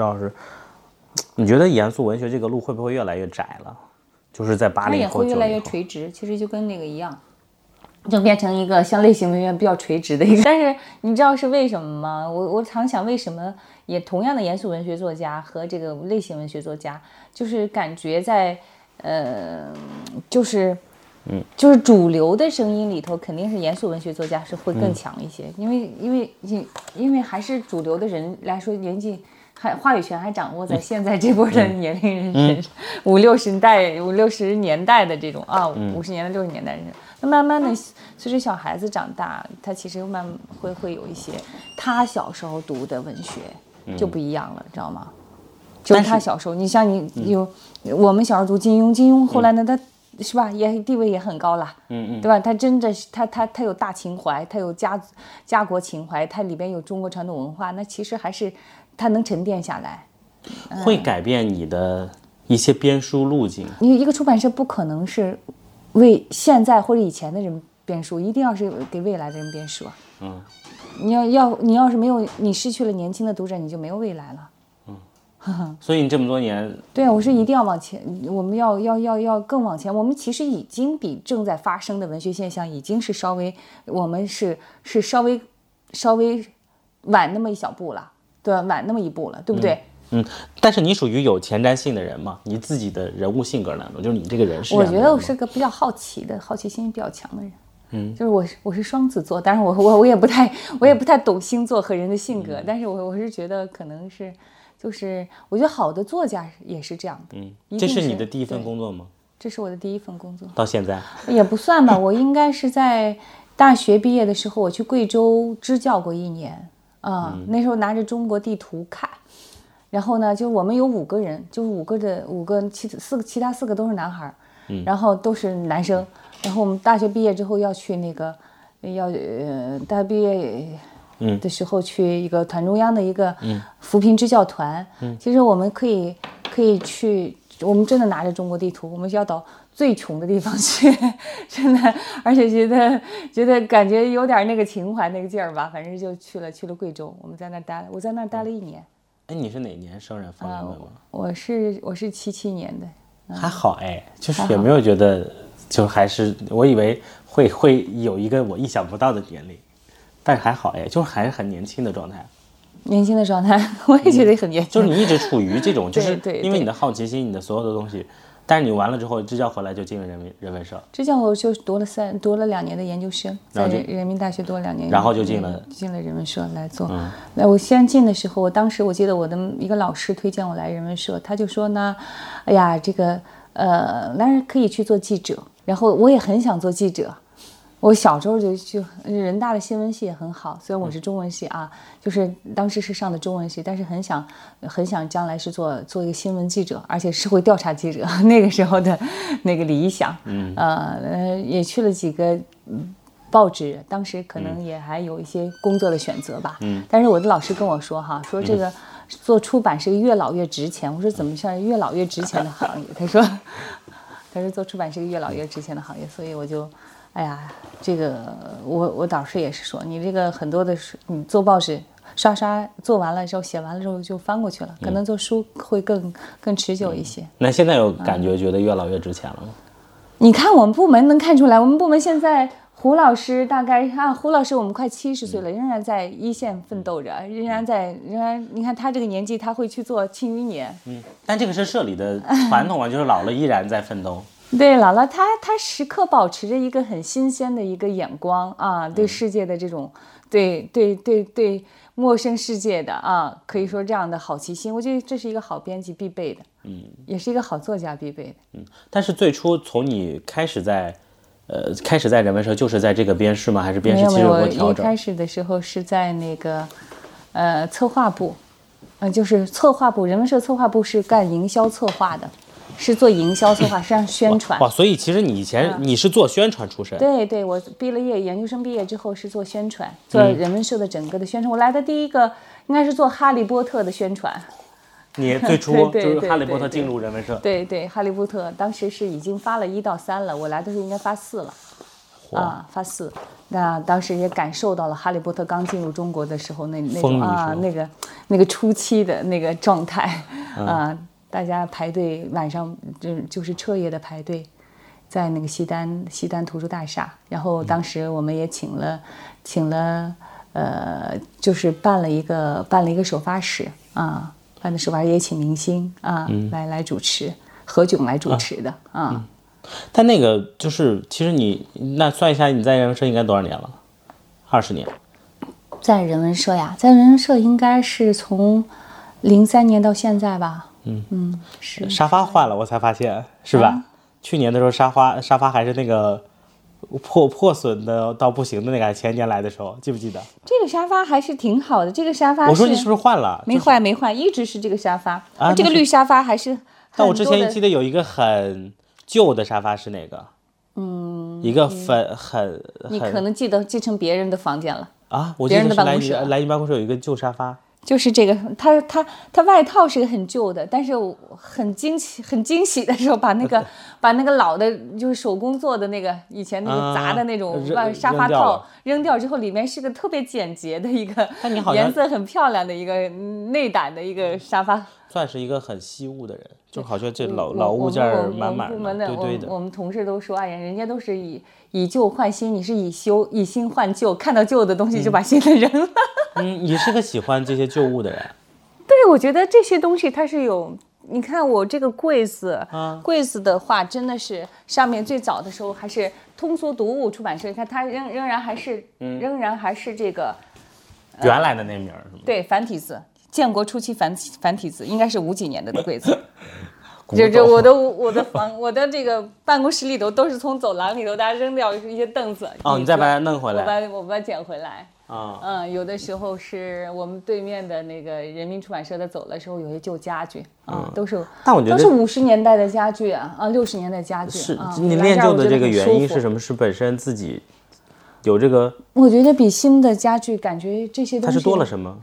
老师，你觉得严肃文学这个路会不会越来越窄了？就是在八它零后、也会越来越垂直，其实就跟那个一样，就变成一个像类型文学比较垂直的一个。但是你知道是为什么吗？我我常想，为什么也同样的严肃文学作家和这个类型文学作家，就是感觉在呃，就是。嗯，就是主流的声音里头，肯定是严肃文学作家是会更强一些，因为因为因因为还是主流的人来说，年纪还话语权还掌握在现在这波的年龄人身上，五六十代、五六十年代的这种啊，五十年代、六十年代人，那慢慢的随着小孩子长大，他其实慢会会有一些他小时候读的文学就不一样了，知道吗？就是他小时候，你像你有我们小时候读金庸，金庸后来呢，他。是吧？也地位也很高了，嗯嗯，对吧？他真的是他他他有大情怀，他有家家国情怀，他里边有中国传统文化，那其实还是他能沉淀下来，会改变你的一些编书路径。因为一个出版社不可能是为现在或者以前的人编书，一定要是给未来的人编书啊。嗯，你要要你要是没有你失去了年轻的读者，你就没有未来了。所以你这么多年，对啊，我是一定要往前，我们要要要要更往前。我们其实已经比正在发生的文学现象已经是稍微，我们是是稍微稍微晚那么一小步了，对？晚那么一步了，对不对？嗯，但是你属于有前瞻性的人嘛？你自己的人物性格呢？就是你这个人是我觉得我是个比较好奇的，好奇心比较强的人。嗯，就是我是我是双子座，但是我我我也不太我也不太懂星座和人的性格，但是我我是觉得可能是就是我觉得好的作家也是这样的。嗯这是你的第一份工作吗？这是我的第一份工作。到现在，也不算吧，我应该是在大学毕业的时候，我去贵州支教过一年啊、那时候拿着中国地图看，然后呢，就是我们有五个人，就是五个的五个其四个其他四个都是男孩儿，然后都是男生，然后我们大学毕业之后要去那个要呃大学毕业。的时候去一个团中央的一个扶贫支教团，其实我们可以可以去，我们真的拿着中国地图，我们要到最穷的地方去，真的，而且觉得觉得感觉有点那个情怀那个劲儿吧，反正就去了去了贵州，我们在那儿待了，我在那儿待了一年。哎，你是哪年生人？方便问吗？我是我是七七年的，还好哎，就是也没有觉得，就还是我以为会会有一个我意想不到的年龄，但是还好哎，就是还是很年轻的状态。年轻的状态，我也觉得很年轻。就是你一直处于这种，就是因为你的好奇心，你的所有的东西，但是你完了之后支教回来就进了人民人文社，支教我就读了三读了两年的研究生，在人人民大学读了两年，然后就进了嗯进了人文社来做。那我先进的时候，我当时我记得我的一个老师推荐我来人文社，他就说呢，哎呀，这个呃，当然可以去做记者，然后我也很想做记者。我小时候就就人大的新闻系也很好，虽然我是中文系啊，就是当时是上的中文系，但是很想很想将来是做做一个新闻记者，而且社会调查记者，那个时候的那个理想，嗯，呃，也去了几个。嗯报纸当时可能也还有一些工作的选择吧，嗯，但是我的老师跟我说哈，说这个做出版是个越老越值钱。我说怎么像越老越值钱的行业？他说，他说做出版是个越老越值钱的行业，所以我就，哎呀，这个我我导师也是说，你这个很多的书你做报纸刷刷做完了之后写完了之后就翻过去了，可能做书会更更持久一些。那现在有感觉觉得越老越值钱了吗？你看我们部门能看出来，我们部门现在胡老师大概啊，胡老师我们快七十岁了，仍然在一线奋斗着，仍然在仍然，你看他这个年纪，他会去做《庆余年》。嗯，但这个是社里的传统啊，就是老了依然在奋斗。对，姥姥她她时刻保持着一个很新鲜的一个眼光啊，对世界的这种，对对对对陌生世界的啊，可以说这样的好奇心，我觉得这是一个好编辑必备的，嗯，也是一个好作家必备的。嗯，但是最初从你开始在，呃，开始在人文社，就是在这个编室吗？还是编室其实有我一过调整？开始的时候是在那个，呃，策划部，嗯、就是策划部，人文社策划部是干营销策划的，是做营销策划，实际上宣传。哇，所以其实你以前你是做宣传出身，对对，我毕了业，研究生毕业之后是做宣传，做嗯人文社的整个的宣传。我来的第一个应该是做《哈利波特》的宣传。你 最初就是哈利波特进入人文社，对对，《哈利波特》当时是已经发了一到三了，我来的时候应该发四了。啊，发四。那当时也感受到了《哈利波特》刚进入中国的时候那那种啊那个那个初期的那个状态啊，大家排队晚上就就是彻夜的排队，在那个西单西单图书大厦。然后当时我们也请了请了呃，就是办了一个办了一个首发式啊，办的首发也请明星啊来来主持，何炅来主持的啊。但那个就是，其实你那算一下，你在人文社应该多少年了？二十年。在人文社呀，在人文社应该是从零三年到现在吧。嗯嗯，是。沙发换了，我才发现，是吧？去年的时候，沙发沙发还是那个破破损的到不行的那个，前年来的时候，记不记得？这个沙发还是挺好的，这个沙发。我说你是不是换了？没换没换，一直是这个沙发。啊，这个绿沙发还是。但我之前记得有一个很。旧的沙发是哪个？嗯，一个粉很，你可能记得继承别人的房间了啊。我记得来你来你办公室有一个旧沙发，就是这个。他他他外套是个很旧的，但是很惊奇 很惊喜的时候，把那个 把那个老的，就是手工做的那个以前那个杂的那种外沙发套扔掉之后，里面是个特别简洁的一个，颜色很漂亮的一个内胆的一个沙发。算是一个很惜物的人，就好像这老老物件满满的，对对的。我们同事都说，哎呀，人家都是以以旧换新，你是以修以新换旧，看到旧的东西就把新的扔了。嗯，你是个喜欢这些旧物的人。对，我觉得这些东西它是有，你看我这个柜子，啊柜子的话真的是上面最早的时候还是通俗读物出版社，你看它仍仍然还是，仍然还是这个原来的那名是吗？对，繁体字。建国初期繁繁体字应该是五几年的柜子，就这我的我的房 我的这个办公室里头都是从走廊里头大家扔掉一些凳子。哦，你再把它弄回来，我把我把它捡回来。啊。嗯，有的时候是我们对面的那个人民出版社的走的时候，有些旧家具啊，都是但我觉得都是五十年代的家具啊啊六十年代家具是你练就的这个原因是什么？是本身自己有这个？我觉得比新的家具感觉这些东西它是多了什么？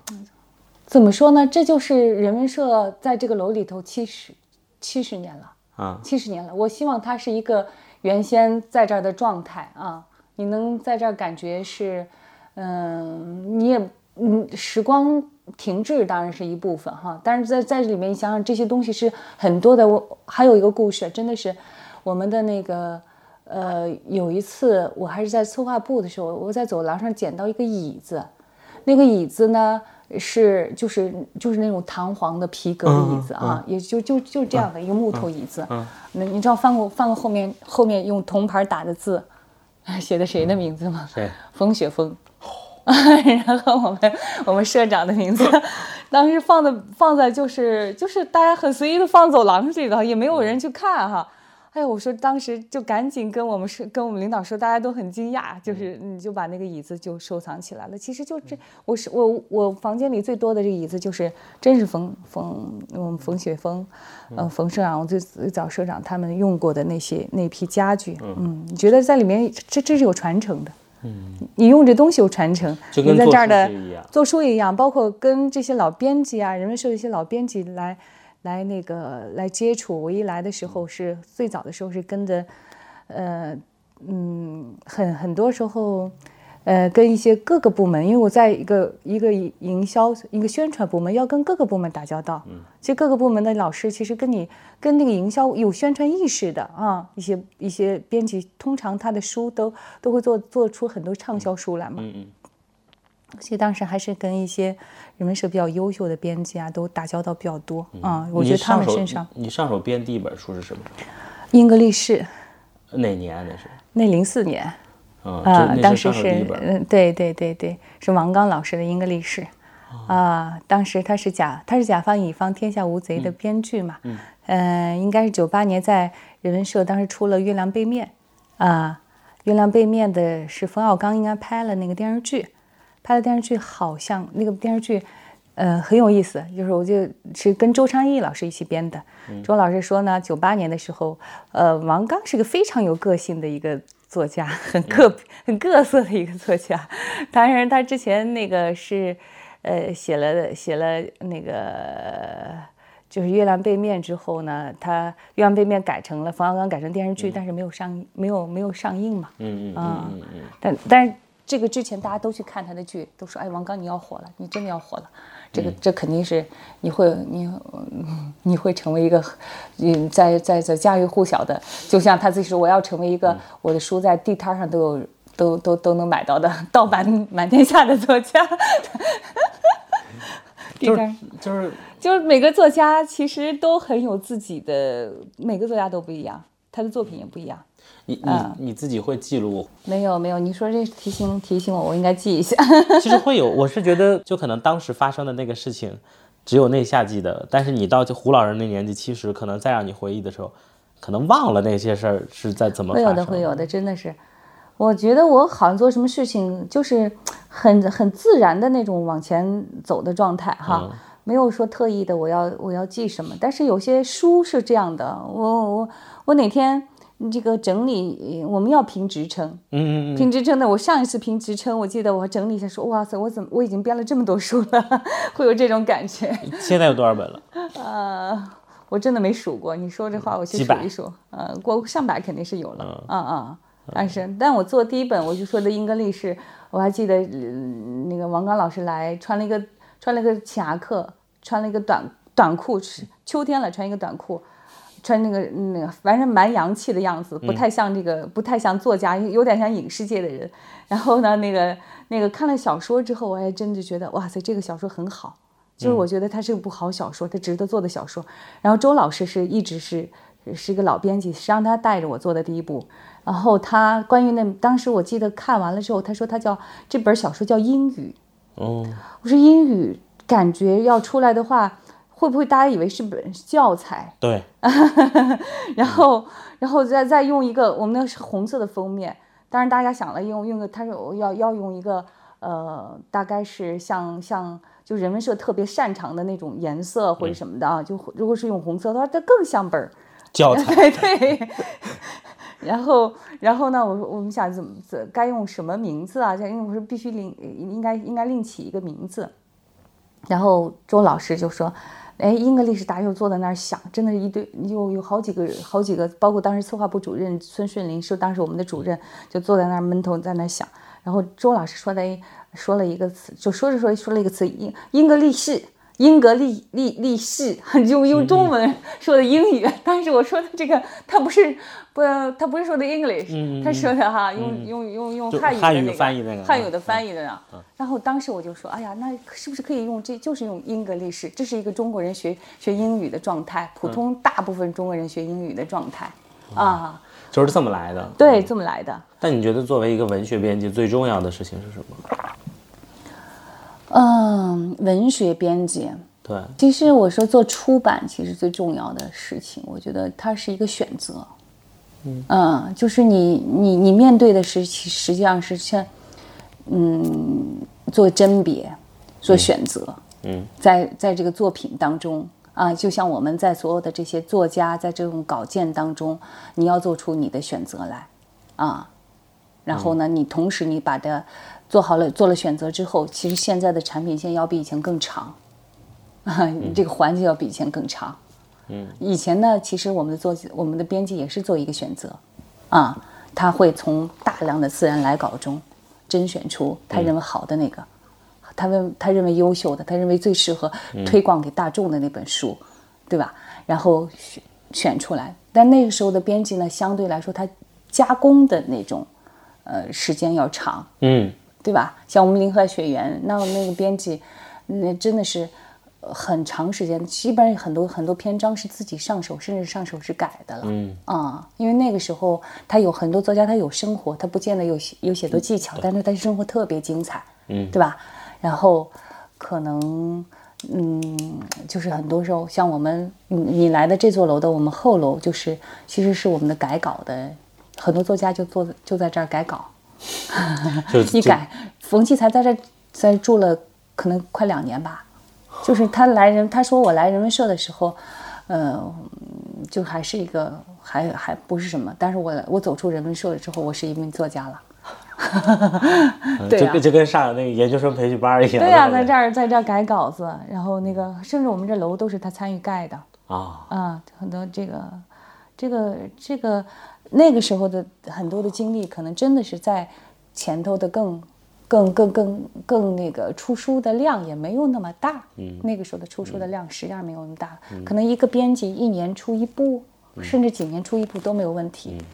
怎么说呢？这就是人文社在这个楼里头七十七十年了啊，七十年了。我希望它是一个原先在这儿的状态啊，你能在这儿感觉是，嗯，你也嗯，时光停滞当然是一部分哈，但是在在这里面，你想想这些东西是很多的。我还有一个故事，真的是我们的那个呃，有一次我还是在策划部的时候，我在走廊上捡到一个椅子，那个椅子呢。是，就是就是那种弹簧的皮革的椅子啊，也就就就这样的一个木头椅子。那你知道翻过翻过后面后面用铜牌打的字，写的谁的名字吗？谁？风雪峰。然后我们我们社长的名字，当时放的放在就是就是大家很随意的放走廊里头，也没有人去看哈。哎，我说当时就赶紧跟我们说，跟我们领导说，大家都很惊讶，就是你就把那个椅子就收藏起来了。其实就这，我是我我房间里最多的这个椅子，就是真是冯冯我们冯雪峰，呃冯社长，我最最早社长他们用过的那些那批家具，嗯，你觉得在里面这这是有传承的，嗯，你用这东西有传承，就跟在这儿的做书一样，包括跟这些老编辑啊，人们社的一些老编辑来。来那个来接触，我一来的时候是最早的时候是跟着，呃嗯，很很多时候，呃，跟一些各个部门，因为我在一个一个营销一个宣传部门，要跟各个部门打交道。嗯，其实各个部门的老师其实跟你跟那个营销有宣传意识的啊，一些一些编辑，通常他的书都都会做做出很多畅销书来嘛。嗯嗯。所以当时还是跟一些人文社比较优秀的编辑啊，都打交道比较多啊。我觉得他们身上，你上手编第一本书是什么？英格力士。哪年那是？那零四年。啊，当时是嗯，对对对对，是王刚老师的《英格力士》啊。当时他是甲，他是甲方乙方天下无贼的编剧嘛。嗯。嗯，应该是九八年在人文社当时出了《月亮背面》啊，《月亮背面》的是冯小刚应该拍了那个电视剧。拍的电视剧好像那个电视剧，呃，很有意思。就是我就是跟周昌义老师一起编的。周老师说呢，九八年的时候，呃，王刚是个非常有个性的一个作家，很个很各色的一个作家。当然，他之前那个是，呃，写了写了那个就是《月亮背面》之后呢，他《月亮背面》改成了冯小刚改成电视剧，但是没有上映，没有没有上映嘛。嗯嗯嗯嗯，但但是这个之前大家都去看他的剧，都说哎王刚你要火了，你真的要火了。这个这肯定是你会你嗯你会成为一个 嗯在在在家喻户晓的，就像他自己说我要成为一个我的书在地摊上都有都都都能买到的 盗版满天下的作家。地 就是摊就是就是每个作家其实都很有自己的，每个作家都不一样，他的作品也不一样。你你嗯你自己会记录没有没有，你说这提醒提醒我，我应该记一下。其实会有，我是觉得就可能当时发生的那个事情，只有那下记得，但是你到就胡老人那年纪，其实可能再让你回忆的时候，可能忘了那些事儿是在怎么会有的，会有的，真的是。我觉得我好像做什么事情就是很很自然的那种往前走的状态哈，没有说特意的我要我要记什么。但是有些书是这样的，我我我哪天这个整理，我们要评职称，嗯嗯嗯，评职称的，我上一次评职称，我记得我整理一下说，哇塞，我怎么我已经编了这么多书了，会有这种感觉。现在有多少本了？呃，我真的没数过，你说这话我去数一数，呃，过上百肯定是有了，啊啊、但是但我做第一本我就说的英格力士，我还记得、呃那个王刚老师来穿了一个穿了一个夹克，穿了一个短短裤，是秋天了穿一个短裤。穿那个那个，反正蛮洋气的样子，不太像这个，不太像作家，有点像影视界的人。然后呢，那个那个看了小说之后，我还真的觉得，哇塞，这个小说很好。就是我觉得它是一部好小说，它值得做的小说。然后周老师是一直是是一个老编辑，实际上他带着我做的第一部。然后他关于那当时我记得看完了之后，他说他叫这本小说叫英语。哦，我说英语感觉要出来的话，会不会大家以为是本教材？对，然后，然后再再用一个我们那是红色的封面，当然大家想了用用个，他说要要用一个呃，大概是像像就人文社特别擅长的那种颜色或者什么的啊，就如果是用红色的话，它更像本儿。教材，对对。然后，然后呢？我说我们想怎么怎该用什么名字啊？因为我说必须另应该应该另起一个名字。然后周老师就说：“哎，英格力士达又坐在那儿想，真的是一堆，有有好几个好几个，包括当时策划部主任孙顺林是当时我们的主任，就坐在那儿闷头在那儿想。然后周老师说的说了一个词，就说着说着说了一个词，英英格力士。”英格力力力士，用用中文说的英语，但是我说的这个，他不是不，他不是说的 English，他说的哈，用用用用汉语的汉语那个翻译那个汉语的翻译的呢。然后当时我就说，哎呀，那是不是可以用这就是用英格利式，这是一个中国人学学英语的状态，普通大部分中国人学英语的状态啊，就是这么来的。对，这么来的。但你觉得作为一个文学编辑，最重要的事情是什么？嗯，文学编辑。对，其实我说做出版，其实最重要的事情，我觉得它是一个选择。嗯，就是你你你面对的是，其实际上是像，嗯，做甄别，做选择。嗯，在在这个作品当中啊，就像我们在所有的这些作家在这种稿件当中，你要做出你的选择来，啊，然后呢，你同时你把它做好了，做了选择之后，其实现在的产品线要比以前更长。啊，这个环节要比以前更长。嗯，以前呢，其实我们的做我们的编辑也是做一个选择，啊，他会从大量的自然来稿中甄选出他认为好的那个，他认他认为优秀的，他认为最适合推广给大众的那本书，对吧？然后选选出来。但那个时候的编辑呢，相对来说他加工的那种呃时间要长，嗯，对吧？像我们林海雪原，那那个编辑，那真的是呃很长时间，基本上很多很多篇章是自己上手，甚至上手是改的了。嗯啊、因为那个时候他有很多作家，他有生活，他不见得有写有写作技巧，但是他生活特别精彩，嗯，对吧？然后可能。嗯，就是很多时候，像我们你你来的这座楼的，我们后楼就是其实是我们的改稿的，很多作家就坐就在这儿改稿，就 一改，冯骥才在这在这住了可能快两年吧。就是他来人，他说我来人文社的时候，呃，就还是一个还还不是什么，但是我我走出人文社了之后，我是一名作家了。对啊就跟就跟上那个研究生培训班一样。对呀、在这儿在这儿改稿子，然后那个甚至我们这楼都是他参与盖的啊，啊，很多这个这个这个那个时候的很多的经历，可能真的是在前头的更更更更更那个出书的量也没有那么大，嗯，那个时候的出书的量实际上没有那么大，可能一个编辑一年出一部，甚至几年出一部都没有问题。嗯。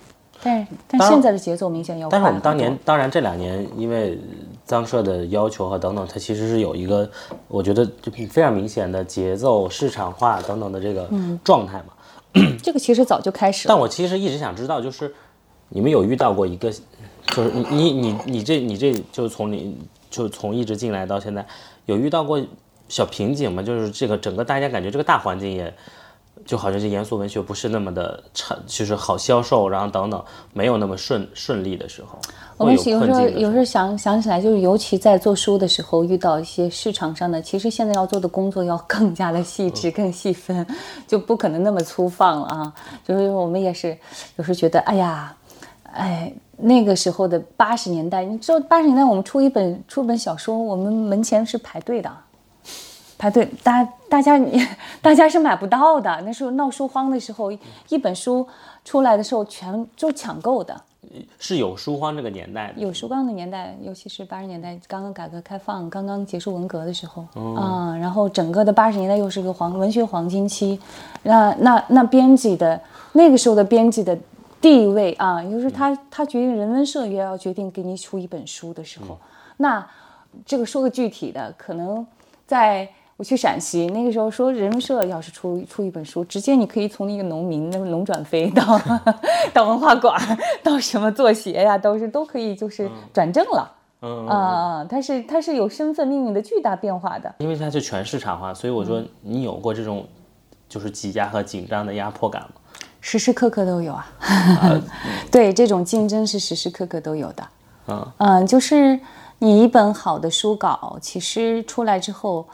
但是，但现在的节奏明显要快但是我。们当年，当然这两年因为脏社的要求和等等，它其实是有一个，我觉得就非常明显的节奏、市场化等等的这个嗯。状态嘛。这个其实早就开始了。但我其实一直想知道，就是你们有遇到过一个，就是你你你你这你这就从你就从一直进来到现在，有遇到过小瓶颈吗？就是这个整个大家感觉这个大环境也。就好像这严肃文学不是那么的成，就是好销售，然后等等没有那么顺顺利的时候，我们有时候有时候想想起来，就是尤其在做书的时候，遇到一些市场上的，其实现在要做的工作要更加的细致、更细分，就不可能那么粗放了啊。就是我们也是有时候觉得，哎呀，哎，那个时候的八十年代，你知道八十年代我们出一本出本小说，我们门前是排队的。排队，大大家 大家是买不到的。那时候闹书荒的时候，一本书出来的时候，全就抢购的。是有书荒这个年代的，有书荒的年代，尤其是八十年代刚刚改革开放、刚刚结束文革的时候啊、然后整个的八十年代又是个黄文学黄金期，那那那编辑的那个时候的编辑的地位啊，就是他他决定人文社也要决定给你出一本书的时候，那这个说个具体的，可能在。我去陕西那个时候说，人文社要是出出一本书，直接你可以从一个农民那个农转非到 到文化馆，到什么作协呀，都是都可以就是转正了。嗯啊、它是它是有身份命运的巨大变化的。因为它是全市场化，所以我说你有过这种就是挤压和紧张的压迫感吗？时时刻刻都有啊，对，这种竞争是时时刻刻都有的。嗯嗯，就是你一本好的书稿，其实出来之后，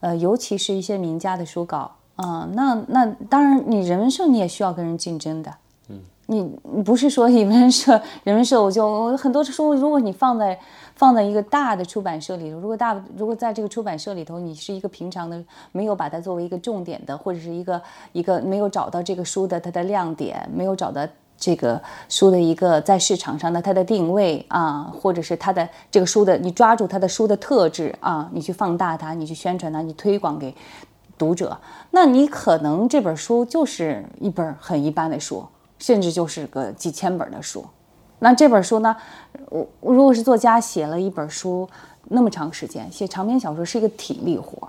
呃，尤其是一些名家的书稿，嗯、那那当然，你人文社你也需要跟人竞争的。嗯，你你不是说人文社人文社我就我很多书，如果你放在放在一个大的出版社里头，如果大如果在这个出版社里头，你是一个平常的，没有把它作为一个重点的，或者是一个一个没有找到这个书的它的亮点，没有找到这个书的一个在市场上的它的定位啊，或者是它的这个书的你抓住它的书的特质啊，你去放大它，你去宣传它，你推广给读者，那你可能这本书就是一本很一般的书，甚至就是个几千本的书。那这本书呢，我我如果是作家写了一本书那么长时间，写长篇小说是一个体力活，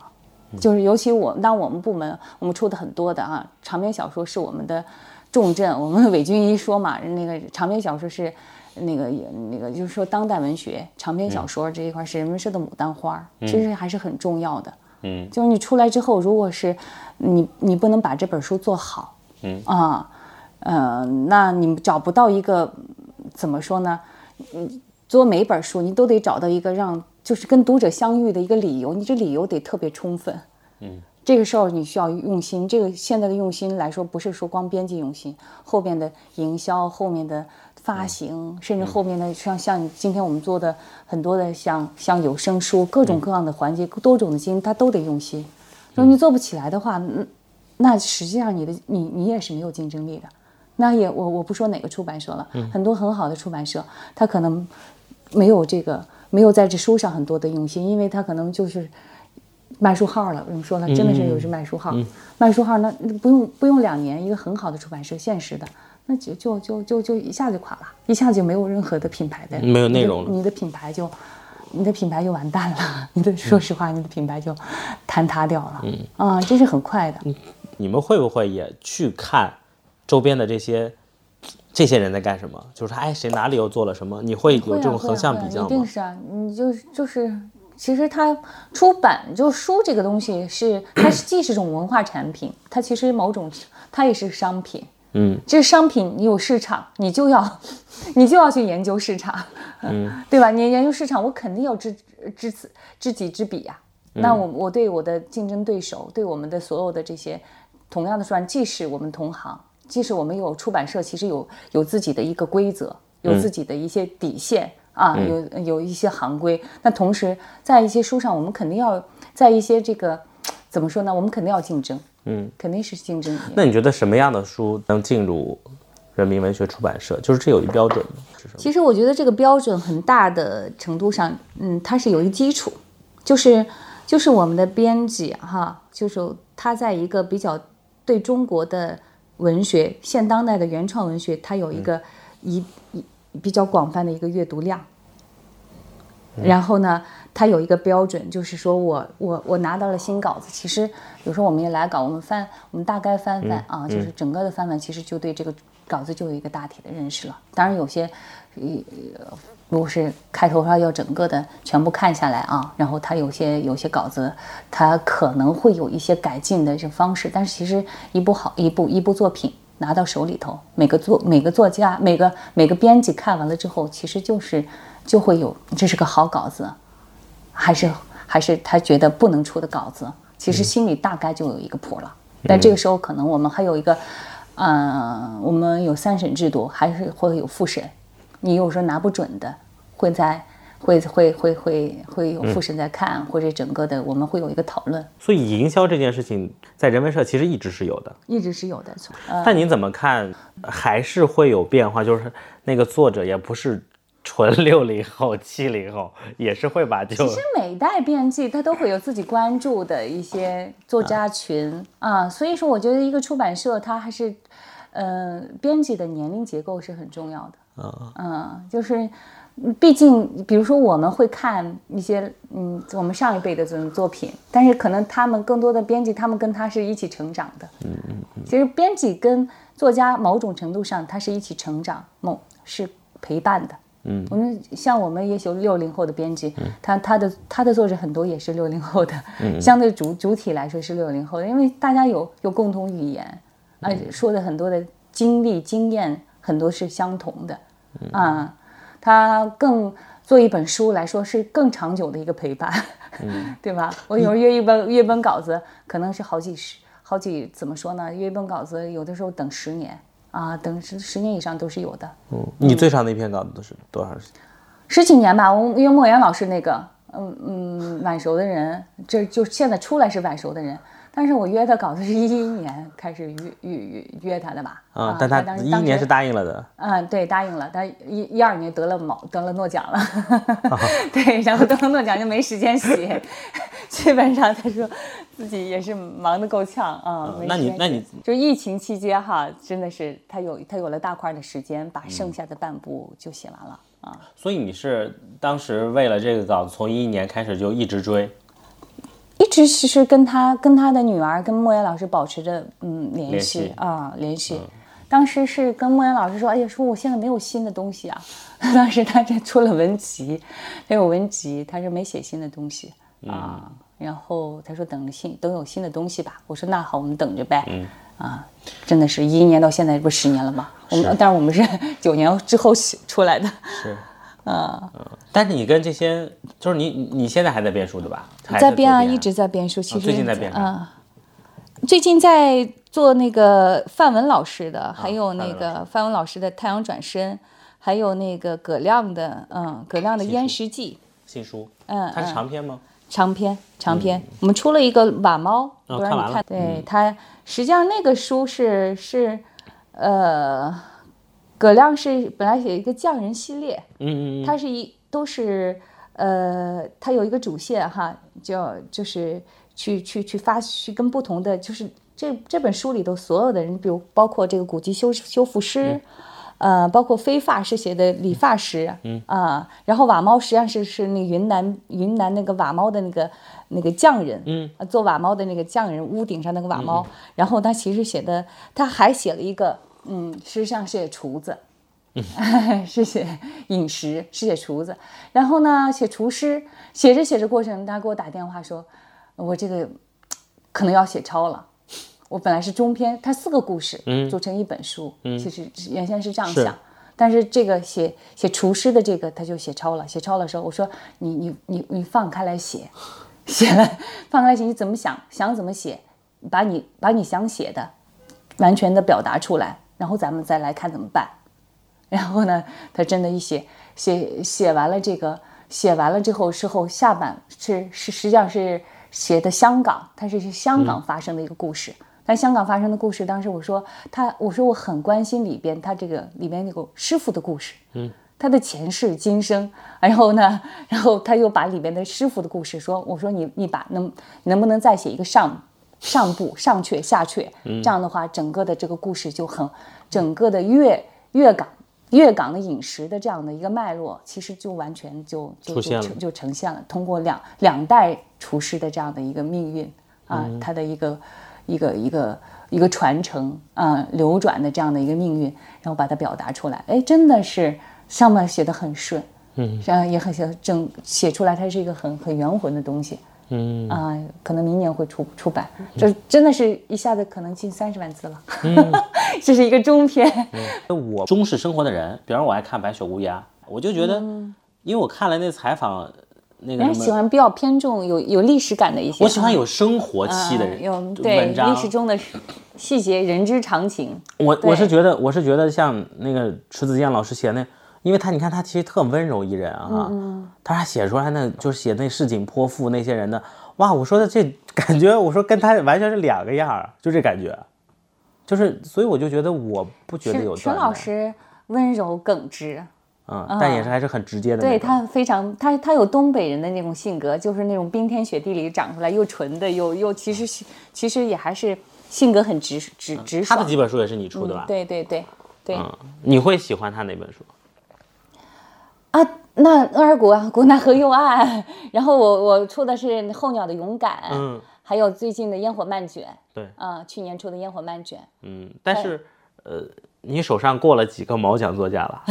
就是尤其我当我们部门我们出的很多的啊，长篇小说是我们的重镇，我们韦君一说嘛，那个长篇小说是那个那个就是说当代文学长篇小说这一块是人文社的牡丹花儿，其实还是很重要的。嗯，就是你出来之后，如果是你你不能把这本书做好，嗯啊，呃，那你找不到一个怎么说呢？嗯，做每本书你都得找到一个让就是跟读者相遇的一个理由，你这理由得特别充分。嗯，这个时候你需要用心。这个现在的用心来说，不是说光编辑用心，后面的营销、后面的发行，甚至后面的像像今天我们做的很多的像像有声书，各种各样的环节，多种的经营，它都得用心。如果你做不起来的话，嗯那实际上你的你你也是没有竞争力的。那也我我不说哪个出版社了，很多很好的出版社，它可能没有这个没有在这书上很多的用心，因为它可能就是卖书号了。怎么说呢？真的是有是卖书号，卖书号那不用不用两年，一个很好的出版社，现实的。那就就就就就一下就垮了，一下就没有任何的品牌的，没有内容了你的品牌就，你的品牌就完蛋了，你的说实话，你的品牌就坍塌掉了，嗯啊，这是很快的，你们会不会也去看周边的这些这些人在干什么？就是他哎，谁哪里又做了什么？你会有这种横向比较吗？一定是啊，你就是就是，其实它出版就书这个东西是，它是既是种文化产品，它其实某种它也是商品。嗯，这商品你有市场，你就要 你就要去研究市场，嗯，对吧？你研究市场，我肯定要知知此知己知彼呀、那我我对我的竞争对手，对我们的所有的这些同样的出版，即使我们同行，即使我们有出版社，其实有有自己的一个规则，有自己的一些底线。啊，有有一些行规。那同时在一些书上，我们肯定要在一些这个怎么说呢？我们肯定要竞争，嗯，肯定是竞争。那你觉得什么样的书能进入人民文学出版社？就是这有一标准吗？其实我觉得这个标准很大的程度上，嗯，它是有一个基础，就是就是我们的编辑哈，就是他在一个比较对中国的文学、现当代的原创文学，它有一个一一比较广泛的一个阅读量。然后呢，它有一个标准，就是说我我我拿到了新稿子，其实有时候我们也来稿，我们翻，我们大概翻翻啊，就是整个的翻翻，其实就对这个稿子就有一个大体的认识了。当然有些，呃，如果是开头上要整个的全部看下来啊，然后它有些有些稿子，它可能会有一些改进的这方式，但是其实一部好一部一部作品拿到手里头，每个作每个作家每个每个编辑看完了之后，其实就是就会有这是个好稿子，还是还是他觉得不能出的稿子，其实心里大概就有一个谱了。但这个时候可能我们还有一个，嗯，我们有三审制度，还是会有复审。你有时候拿不准的，会在会会会会会有复审在看，或者整个的我们会有一个讨论，所以营销这件事情在人文社其实一直是有的。一直是有的。呃，但您怎么看？还是会有变化？就是那个作者也不是纯六零后、七零后，也是会把就其实每代编辑他都会有自己关注的一些作家群啊，所以说我觉得一个出版社它还是，呃，编辑的年龄结构是很重要的。啊，嗯，就是，毕竟，比如说我们会看一些，嗯，我们上一辈的这种作品，但是可能他们更多的编辑，他们跟他是一起成长的。嗯嗯嗯。其实编辑跟作家某种程度上，他是一起成长，某是陪伴的。嗯，我们像我们也有六零后的编辑，他他的他的作者很多也是六零后的，相对主主体来说是六零后的，因为大家有有共同语言，而且说的很多的经历经验很多是相同的。啊，他更做一本书来说是更长久的一个陪伴，对吧？我有时候约一本约本稿子，可能是好几十、好几怎么说呢？约一本稿子，有的时候等十年啊，等十十年以上都是有的。嗯，你最长的一篇稿子都是多长时间？十几年吧。我因为莫言老师那个，嗯嗯，晚熟的人，这就现在出来是晚熟的人。但是我约他稿子是一一年开始约约约约他的吧？啊，但他一一年是答应了的。嗯，对，答应了。他一一二年得了毛得了诺奖了，对，然后得了诺奖就没时间写，基本上他说自己也是忙得够呛啊。那你那你就疫情期间哈，真的是他有他有了大块的时间，把剩下的半部就写完了啊。所以你是当时为了这个稿子，从一一年开始就一直追。一直其实跟他跟他的女儿跟莫言老师保持着嗯联系啊联系，当时是跟莫言老师说，哎呀说我现在没有新的东西啊，当时他这出了文集，他有文集，他是没写新的东西啊，然后他说等新等有新的东西吧，我说那好我们等着呗，嗯。啊真的是一一年到现在不是十年了吗？我们但是我们是 九年之后出来的，是。嗯，但是你跟这些，就是你你现在还在编书对吧？在编啊，一直在编书。其实最近在编啊，最近在做那个范文老师的，还有那个范文老师的《太阳转身》，还有那个葛亮的，嗯，葛亮的《燕食记》新书。嗯，它是长篇吗？长篇，长篇。我们出了一个瓦猫，不让你看。对它，实际上那个书是是，呃。葛亮是本来写一个匠人系列，嗯嗯它是一都是，呃，它有一个主线哈，叫就是去去去发去跟不同的，就是这这本书里头所有的人，比如包括这个古籍修修复师，呃，包括飞发是写的理发师，嗯啊，然后瓦猫实际上是是那云南云南那个瓦猫的那个那个匠人，嗯，做瓦猫的那个匠人，屋顶上那个瓦猫，然后他其实写的他还写了一个。嗯，实际上是写厨子，是写饮食，是写厨子。然后呢，写厨师，写着写着过程，他给我打电话说，我这个可能要写超了。我本来是中篇，它四个故事组成一本书，其实原先是这样想。但是这个写写厨师的这个，他就写超了。写超的时候，我说你你你你放开来写，写了放开来写，你怎么想想怎么写，把你把你想写的完全的表达出来。然后咱们再来看怎么办。然后呢，他真的一写写写完了这个，写完了之后，之后下半是是实际上是写的香港，它是是香港发生的一个故事。但香港发生的故事，当时我说他，我说我很关心里边他这个里边那个师傅的故事，嗯，他的前世今生，然后呢，然后他又把里边的师傅的故事说，我说你你把能能不能再写一个上上部上阙下阙，这样的话，整个的这个故事就很整个的粤粤港粤港的饮食的这样的一个脉络，其实就完全就就就就呈现了，通过两两代厨师的这样的一个命运啊，他的一个一个一个一个传承啊流转的这样的一个命运，然后把它表达出来，哎，真的是上面写的很顺，嗯，然后也很写整写出来，它是一个很很圆浑的东西。嗯。啊，可能明年会出出版，这真的是一下子可能近三十万字了，这是一个中篇。我中式生活的人，比方我爱看《白雪乌鸦》，我就觉得，因为我看了那采访，那个人，喜欢比较偏重有有历史感的一些，我喜欢有生活气的嗯有文对章。历。史中的细节，人之常情。我我是觉得，我是觉得像那个迟子健老师写那，因为他你看他其实特温柔一人啊，嗯他还写出来那就是写那市井泼妇那些人的，哇，我说的这感觉，我说跟他完全是两个样儿，就这感觉，就是所以我就觉得我不觉得有陈陈，老师温柔耿直，嗯，但也是还是很直接的对他非常他他有东北人的那种性格，就是那种冰天雪地里长出来又纯的又又其实其实也还是性格很直直直爽。他的几本书也是你出的吧？对对对对嗯，你会喜欢他哪本书？啊，那额尔古啊，古纳河右岸，然后我我出的是《候鸟的勇敢》，嗯，还有最近的《烟火漫卷》，对，啊，去年出的《烟火漫卷》。嗯，但是呃，你手上过了几个毛奖作家了？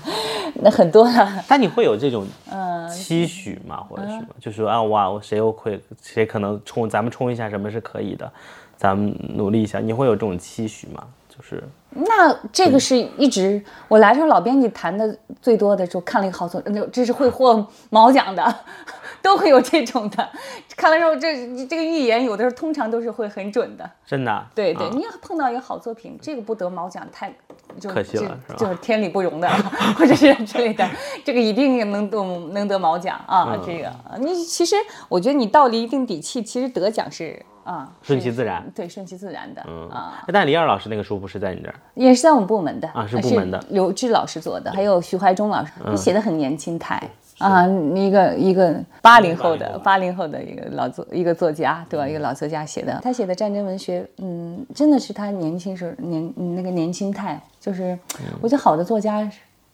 那很多了，但你会有这种嗯期许吗？或者什么？就是说啊，哇，我谁又会，谁可能冲咱们冲一下，什么是可以的，咱们努力一下，你会有这种期许吗？就是那这个是一直我来的时候，老编辑谈的最多的时候，看了一个好作，那这是会获毛奖的，都会有这种的。看了之后，这这个预言有的时候通常都是会很准的。真的啊，对对，啊你要碰到一个好作品，这个不得毛奖太就可惜了就就是天理不容的，或者是之类的，这个一定能得能得毛奖啊！嗯这个你其实我觉得你到了一定底气，其实得奖是啊顺其自然对，顺其自然的啊。但李二老师那个书不是在你这儿？也是在我们部门的啊是部门的嗯刘志老师做的，还有徐怀忠老师，你写的很年轻态。啊，一个一个八零后的八零后的。一个老作一个作家，对吧？一个老作家写的，他写的战争文学，嗯，真的是他年轻时候年那个年轻态，就是我觉得好的作家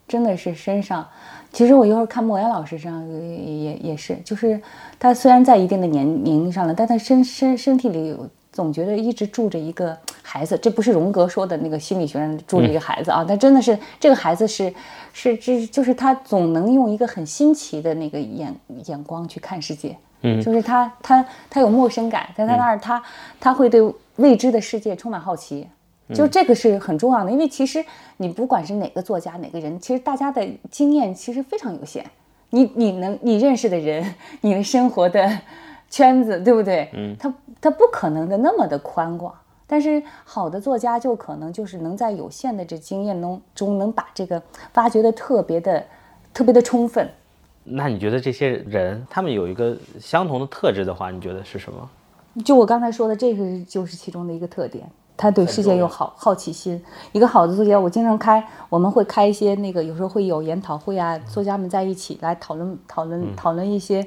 真的是身上，其实我一会儿看莫言老师身上也也也是，就是他虽然在一定的年年龄上了，但他身身身体里有总觉得一直住着一个孩子，这不是荣格说的那个心理学上住着一个孩子啊，他真的是这个孩子是是这就是他总能用一个很新奇的那个眼眼光去看世界，嗯，就是他他他有陌生感，在他那儿他他会对未知的世界充满好奇，就这个是很重要的，因为其实你不管是哪个作家哪个人，其实大家的经验其实非常有限，你你能你认识的人，你的生活的圈子，对不对？嗯，他他不可能的那么的宽广。但是好的作家就可能就是能在有限的这经验中中能把这个发掘的特别的特别的充分。那你觉得这些人他们有一个相同的特质的话，你觉得是什么？就我刚才说的，这个就是其中的一个特点。他对世界有好好奇心。一个好的作家，我经常开，我们会开一些那个，有时候会有研讨会啊，作家们在一起来讨论讨论讨论一些，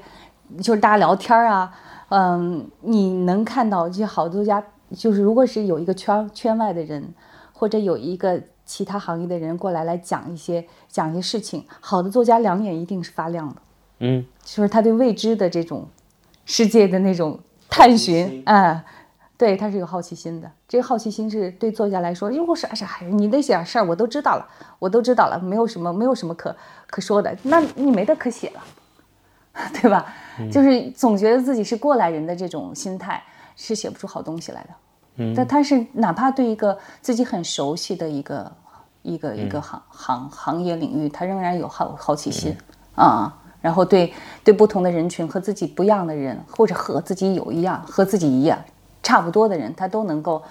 就是大家聊天儿啊。嗯，你能看到这些好的作家，就是如果是有一个圈圈外的人，或者有一个其他行业的人过来来讲一些讲一些事情，好的作家两眼一定是发亮的。嗯，就是他对未知的这种世界的那种探寻啊、对他是有好奇心的。这个好奇心是对作家来说，如果啥啥，你那些事儿我都知道了，我都知道了，没有什么没有什么可可说的，那你没得可写了，对吧？就是总觉得自己是过来人的这种心态，是写不出好东西来的。嗯，但他是哪怕对一个自己很熟悉的一个一个一个行行行业领域，他仍然有好好奇心啊。然后对对不同的人群和自己不一样的人，或者和自己有一样和自己一样差不多的人，他都能够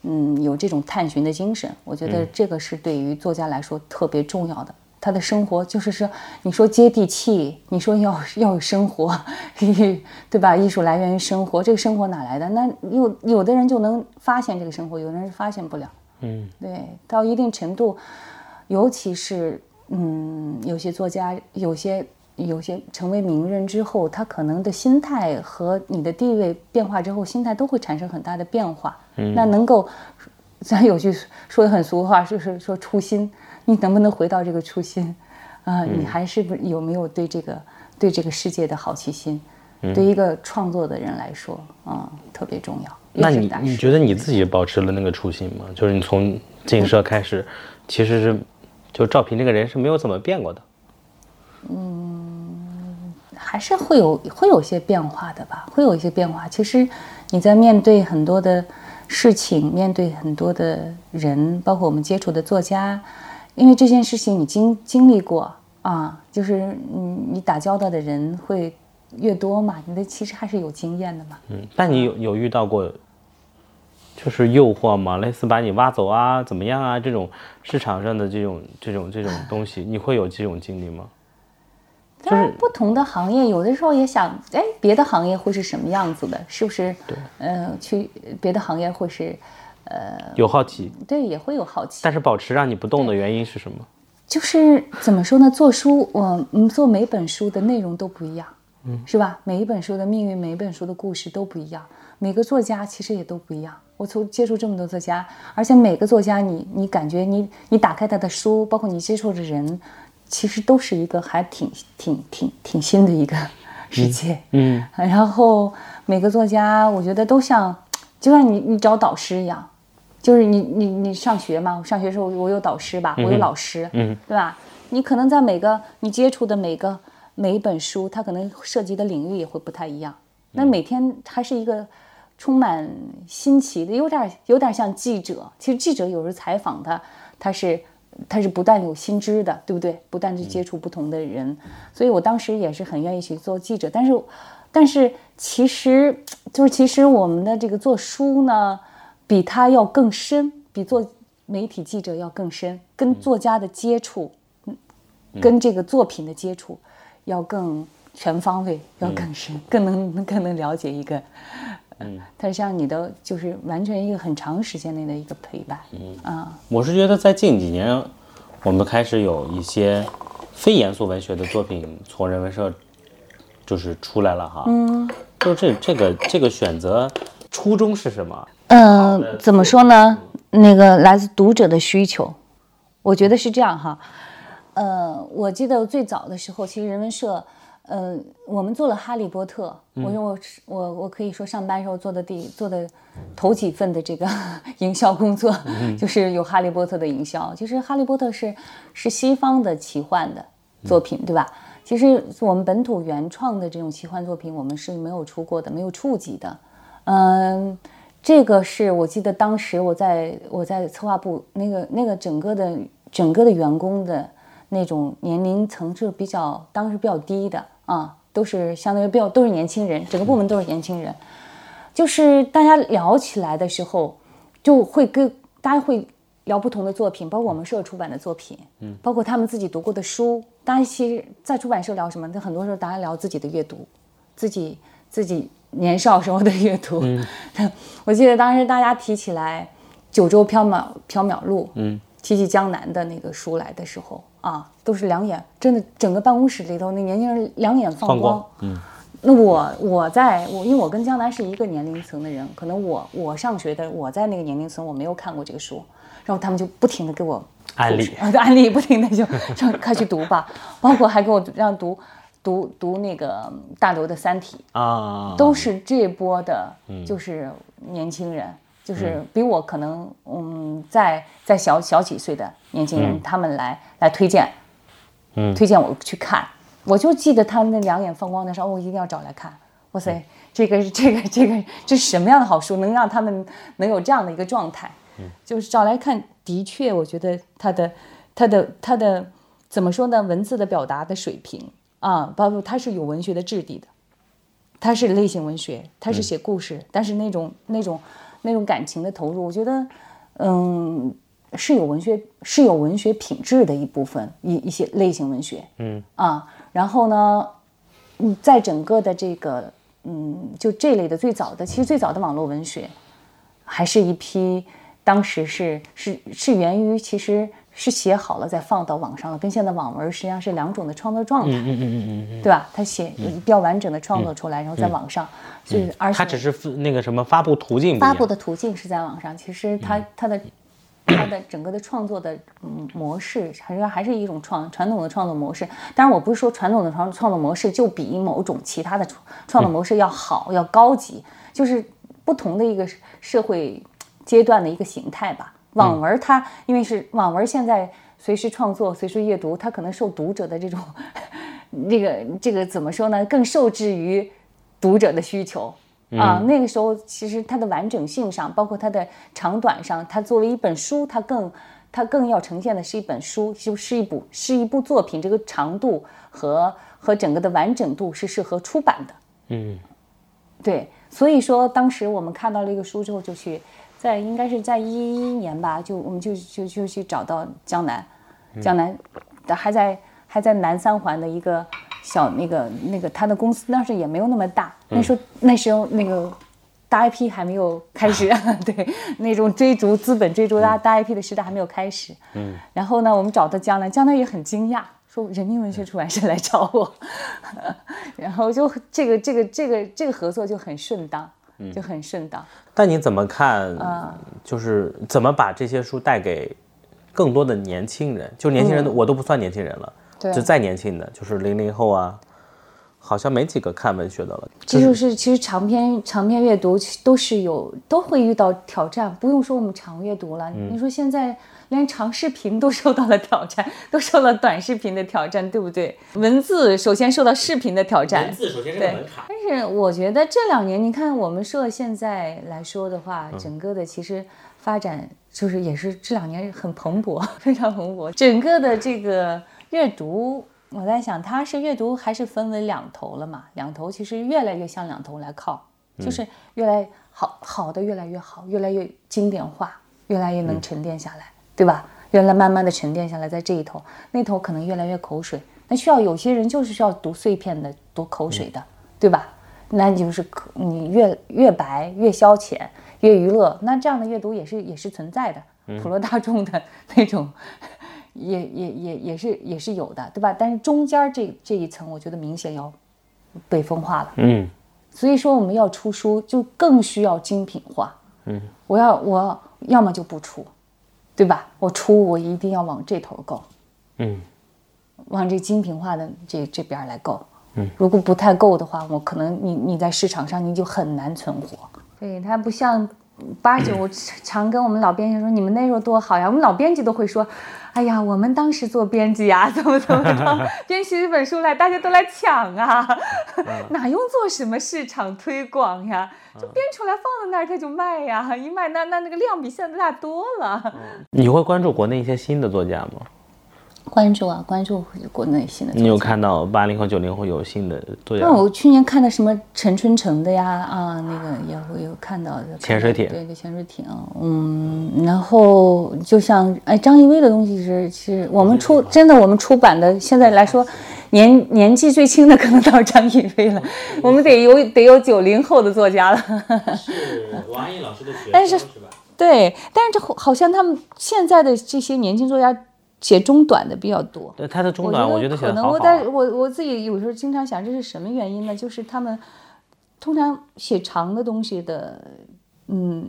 嗯有这种探寻的精神。我觉得这个是对于作家来说特别重要的。他的生活，就是说，你说接地气，你说要要有生活，对吧？艺术来源于生活，这个生活哪来的？那有有的人就能发现这个生活，有的人发现不了。嗯，对，到一定程度，尤其是嗯，有些作家，有些有些成为名人之后，他可能的心态和你的地位变化之后，心态都会产生很大的变化。嗯，那能够，咱有句说的很俗话，就是说初心。你能不能回到这个初心？啊，你还是不有没有对这个对这个世界的好奇心？对一个创作的人来说，啊，特别重要。那你你觉得你自己保持了那个初心吗？就是你从进社开始，其实是就赵平这个人是没有怎么变过的。嗯，还是会有会有些变化的吧，会有一些变化。其实你在面对很多的事情，面对很多的人，包括我们接触的作家。因为这件事情你经经历过啊，就是你你打交道的人会越多嘛，你的其实还是有经验的嘛。嗯，但你有有遇到过，就是诱惑吗？类似把你挖走啊，怎么样啊？这种市场上的这种这种这种东西，你会有这种经历吗？就是不同的行业，有的时候也想，哎，别的行业会是什么样子的？是不是？对。嗯，去别的行业会是。呃，有好奇，对，也会有好奇。但是保持让你不动的原因是什么？就是怎么说呢？做书，我嗯，做每本书的内容都不一样，嗯，是吧？每一本书的命运，每一本书的故事都不一样。每个作家其实也都不一样。我从接触这么多作家，而且每个作家，你你感觉你你打开他的书，包括你接触的人，其实都是一个还挺挺挺挺新的一个世界，嗯。然后每个作家，我觉得都像，就像你你找导师一样。就是你你你上学嘛？上学时候我有导师吧，我有老师，嗯，对吧？你可能在每个你接触的每个每一本书，它可能涉及的领域也会不太一样。那每天还是一个充满新奇的，有点有点像记者。其实记者有时候采访他，他是他是不断有新知的，对不对？不断去接触不同的人，所以我当时也是很愿意去做记者。但是但是其实就是其实我们的这个做书呢。比他要更深，比做媒体记者要更深，跟作家的接触，嗯跟这个作品的接触，要更全方位，要更深，更能更能了解一个，嗯，它像你的就是完全一个很长时间内的一个陪伴，嗯。啊，我是觉得在近几年，我们开始有一些非严肃文学的作品从人文社就是出来了哈，嗯，就这这个这个选择初衷是什么？嗯，怎么说呢？那个来自读者的需求，我觉得是这样哈。呃，我记得最早的时候，其实人文社，呃，我们做了《哈利波特》，我用我我我可以说上班时候做的第做的头几份的这个 营销工作，就是有《哈利波特》的营销。其实《哈利波特》是是西方的奇幻的作品，对吧？其实我们本土原创的这种奇幻作品，我们是没有出过的，没有触及的。嗯。这个是我记得当时我在我在策划部那个那个整个的整个的员工的那种年龄层次比较当时比较低的啊，都是相当于比较都是年轻人，整个部门都是年轻人，就是大家聊起来的时候，就会跟大家会聊不同的作品，包括我们社出版的作品，嗯，包括他们自己读过的书。大家其实，在出版社聊什么？那很多时候大家聊自己的阅读，自己自己。年少时候的阅读，我记得当时大家提起来《九州缥缈缥缈录》，嗯，提起江南的那个书来的时候啊，都是两眼真的，整个办公室里头那年轻人两眼放光。嗯，那我我在我因为我跟江南是一个年龄层的人，可能我我上学的我在那个年龄层我没有看过这个书，然后他们就不停的给我安利，安利不停的就让快去读吧，包括还给我让读。读读那个大刘的《三体》啊，都是这波的，就是年轻人，就是比我可能嗯再再小小几岁的年轻人，他们来来推荐，嗯，推荐我去看。我就记得他们那两眼放光的时候，我一定要找来看。哇塞，这个这个这个这是什么样的好书，能让他们能有这样的一个状态？嗯，就是找来看，的确，我觉得他的他的他的怎么说呢？文字的表达的水平。啊，包括它是有文学的质地的，它是类型文学，它是写故事，但是那种那种那种感情的投入，我觉得，嗯，是有文学是有文学品质的一部分一一些类型文学，嗯。啊，然后呢，嗯，在整个的这个嗯，就这类的最早的，其实最早的网络文学，还是一批当时是是是源于其实是写好了再放到网上了，跟现在网文实际上是两种的创作状态，嗯嗯嗯嗯对吧？他写比较完整的创作出来，然后在网上，所以而嗯，且他只是那个什么发布途径发布的途径是在网上，其实他他的它的整个的创作的嗯模式，还是还是一种创传统的创作模式。当然，我不是说传统的创创作模式就比某种其他的创创作模式要好、要高级，就是不同的一个社会阶段的一个形态吧。网文它因为是网文，现在随时创作、随时阅读，它可能受读者的这种这个这个怎么说呢？更受制于读者的需求。啊，那个时候其实它的完整性上，包括它的长短上，它作为一本书，它更它更要呈现的是一本书，就是一部是一部作品，这个长度和和整个的完整度是适合出版的。嗯对，所以说当时我们看到了一个书之后，就去在应该是在一一年吧，就我们就就就去找到江南，江南还在还在南三环的一个小那个那个他的公司当时也没有那么大，那时候那时候那个大 IP 还没有开始，对那种追逐资本追逐大大 IP 的时代还没有开始。嗯，然后呢，我们找到江南，江南也很惊讶，说人民文学出版社来找我，然后就这个这个这个这个合作就很顺当，就很顺当。但你怎么看？就是怎么把这些书带给更多的年轻人？就年轻人，我都不算年轻人了，对就再年轻的，就是零零后啊，好像没几个看文学的了。这就是其实长篇长篇阅读都是有都会遇到挑战，不用说我们长阅读了，你说现在连长视频都受到了挑战，都受到短视频的挑战，对不对？文字首先受到视频的挑战，字首先是对但是我觉得这两年，你看我们社现在来说的话，整个的其实发展就是也是这两年很蓬勃，非常蓬勃。整个的这个阅读，我在想，它是阅读还是分为两头了嘛？两头其实越来越向两头来靠，就是越来好好的越来越好，越来越经典化，越来越能沉淀下来，对吧？原来慢慢的沉淀下来，在这一头，那头可能越来越口水。那需要有些人就是需要读碎片的、读口水的，对吧？那你就是可你越越白越消遣越娱乐，那这样的阅读也是也是存在的，普罗大众的那种，也也也也是也是有的，对吧？但是中间这这一层，我觉得明显要被分化了。嗯所以说我们要出书，就更需要精品化。嗯，我要我要么就不出，对吧？我出我一定要往这头够，嗯往这精品化的这这边来够。嗯，如果不太够的话，我可能你你在市场上你就很难存活。对，它不像八九，我常跟我们老编辑说，你们那时候多好呀。我们老编辑都会说，哎呀，我们当时做编辑呀，怎么怎么着，编写一本书来，大家都来抢啊，哪用做什么市场推广呀？就编出来放在那儿，它就卖呀，一卖那那那个量比现在大多了。你会关注国内一些新的作家吗？关注啊，关注国内新的。你有看到八零后、九零后有新的作家那？我去年看的什么陈春成的呀，啊，那个也会有看到的。潜水艇对对，潜水艇，嗯，然后就像哎，张艺威的东西是是我们出真的我们出版的，现在来说年年纪最轻的可能到张艺威了，我们得有得有九零后的作家了。是王安忆老师的学但是是吧？对，但是这好像他们现在的这些年轻作家写中短的比较多。对他的中短，我觉得可能。我在我我自己有时候经常想，这是什么原因呢？就是他们通常写长的东西的，嗯，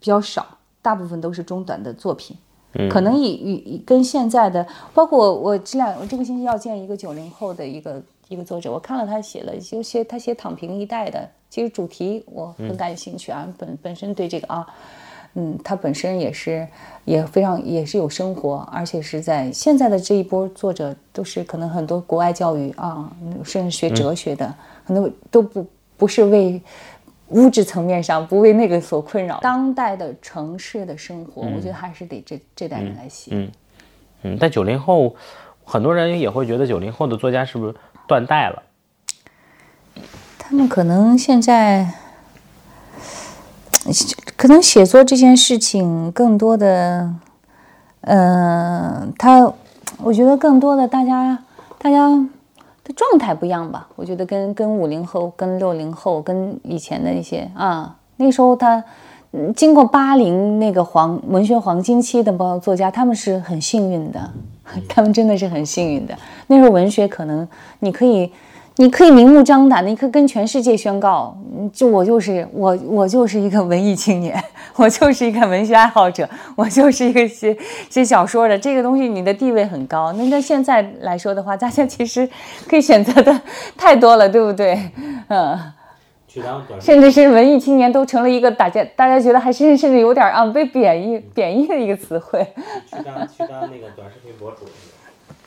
比较少，大部分都是中短的作品。嗯可能以与以跟现在的，包括我我这两我这个星期要见一个九零后的一个一个作者，我看了他写了有些他写躺平一代的，其实主题我很感兴趣啊，本本身对这个啊，嗯，他本身也是也非常也是有生活，而且是在现在的这一波作者都是可能很多国外教育啊，甚至学哲学的，可能都不不是为物质层面上不为那个所困扰。当代的城市的生活，我觉得还是得这这代人来写。嗯嗯，但九零后，很多人也会觉得九零后的作家是不是断代了？他们可能现在，可能写作这件事情更多的嗯，他，我觉得更多的大家，大家的状态不一样吧。我觉得跟跟五零后、跟六零后、跟以前的一些啊，那时候他经过八零那个黄文学黄金期的包作家，他们是很幸运的，他们真的是很幸运的。那时候文学可能你可以。你可以明目张胆的，你可以跟全世界宣告，就我就是我，我就是一个文艺青年，我就是一个文学爱好者，我就是一个写写小说的。这个东西你的地位很高。那那现在来说的话，大家其实可以选择的太多了，对不对？嗯，甚至是文艺青年都成了一个大家大家觉得还是甚至有点啊被贬义贬义的一个词汇。去当去当那个短视频博主。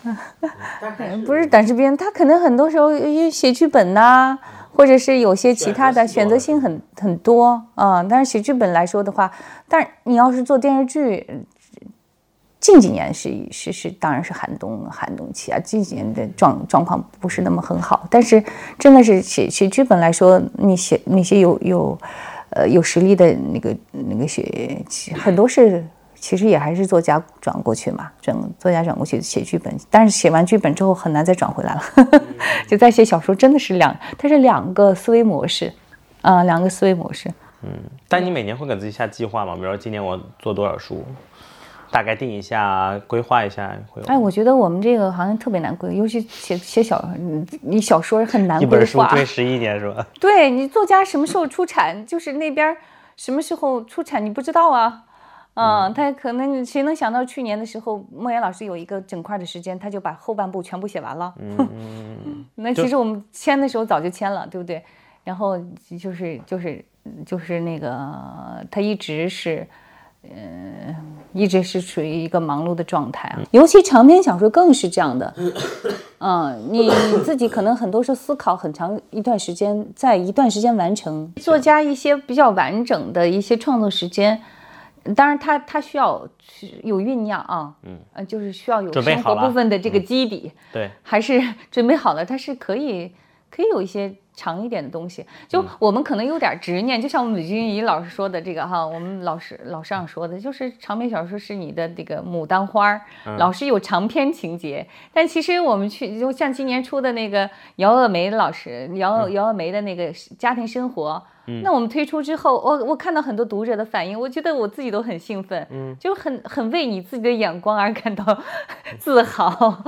不是短视频，他可能很多时候写剧本呐，或者是有些其他的选择性很很多啊。但是写剧本来说的话，但是你要是做电视剧，近几年是是是，当然是寒冬寒冬期啊，近几年的状状况不是那么很好。但是真的是写写剧本来说，你写那些有有呃有实力的那个那个写很多是。其实也还是作家转过去嘛，转作家转过去写剧本，但是写完剧本之后很难再转回来了，就再写小说真的是两，它是两个思维模式，啊，两个思维模式。嗯，但你每年会给自己下计划吗？比如说今年我做多少书，大概定一下，规划一下。哎，我觉得我们这个好像特别难规，尤其写写小，你小说很难规划。一本书追十一年是吧？对你作家什么时候出产，就是那边什么时候出产你不知道啊。嗯，他可能谁能想到去年的时候，莫言老师有一个整块的时间，他就把后半部全部写完了。嗯，那其实我们签的时候早就签了，对不对？然后就是就是就是那个他一直是，嗯，一直是处于一个忙碌的状态啊。尤其长篇小说更是这样的。嗯，你自己可能很多时候思考很长一段时间，在一段时间完成。作家一些比较完整的一些创作时间。当然，它它需要有酝酿啊，嗯，呃，就是需要有生活部分的这个基底，对，还是准备好了，它是可以可以有一些。长一点的东西，就我们可能有点执念，就像我们李君怡老师说的这个哈，我们老师老师长说的，就是长篇小说是你的这个牡丹花，老师有长篇情节。但其实我们去，就像今年出的那个姚鄂梅老师姚姚鄂梅的那个家庭生活，那我们推出之后，我我看到很多读者的反应，我觉得我自己都很兴奋，嗯，就很很为你自己的眼光而感到 自豪。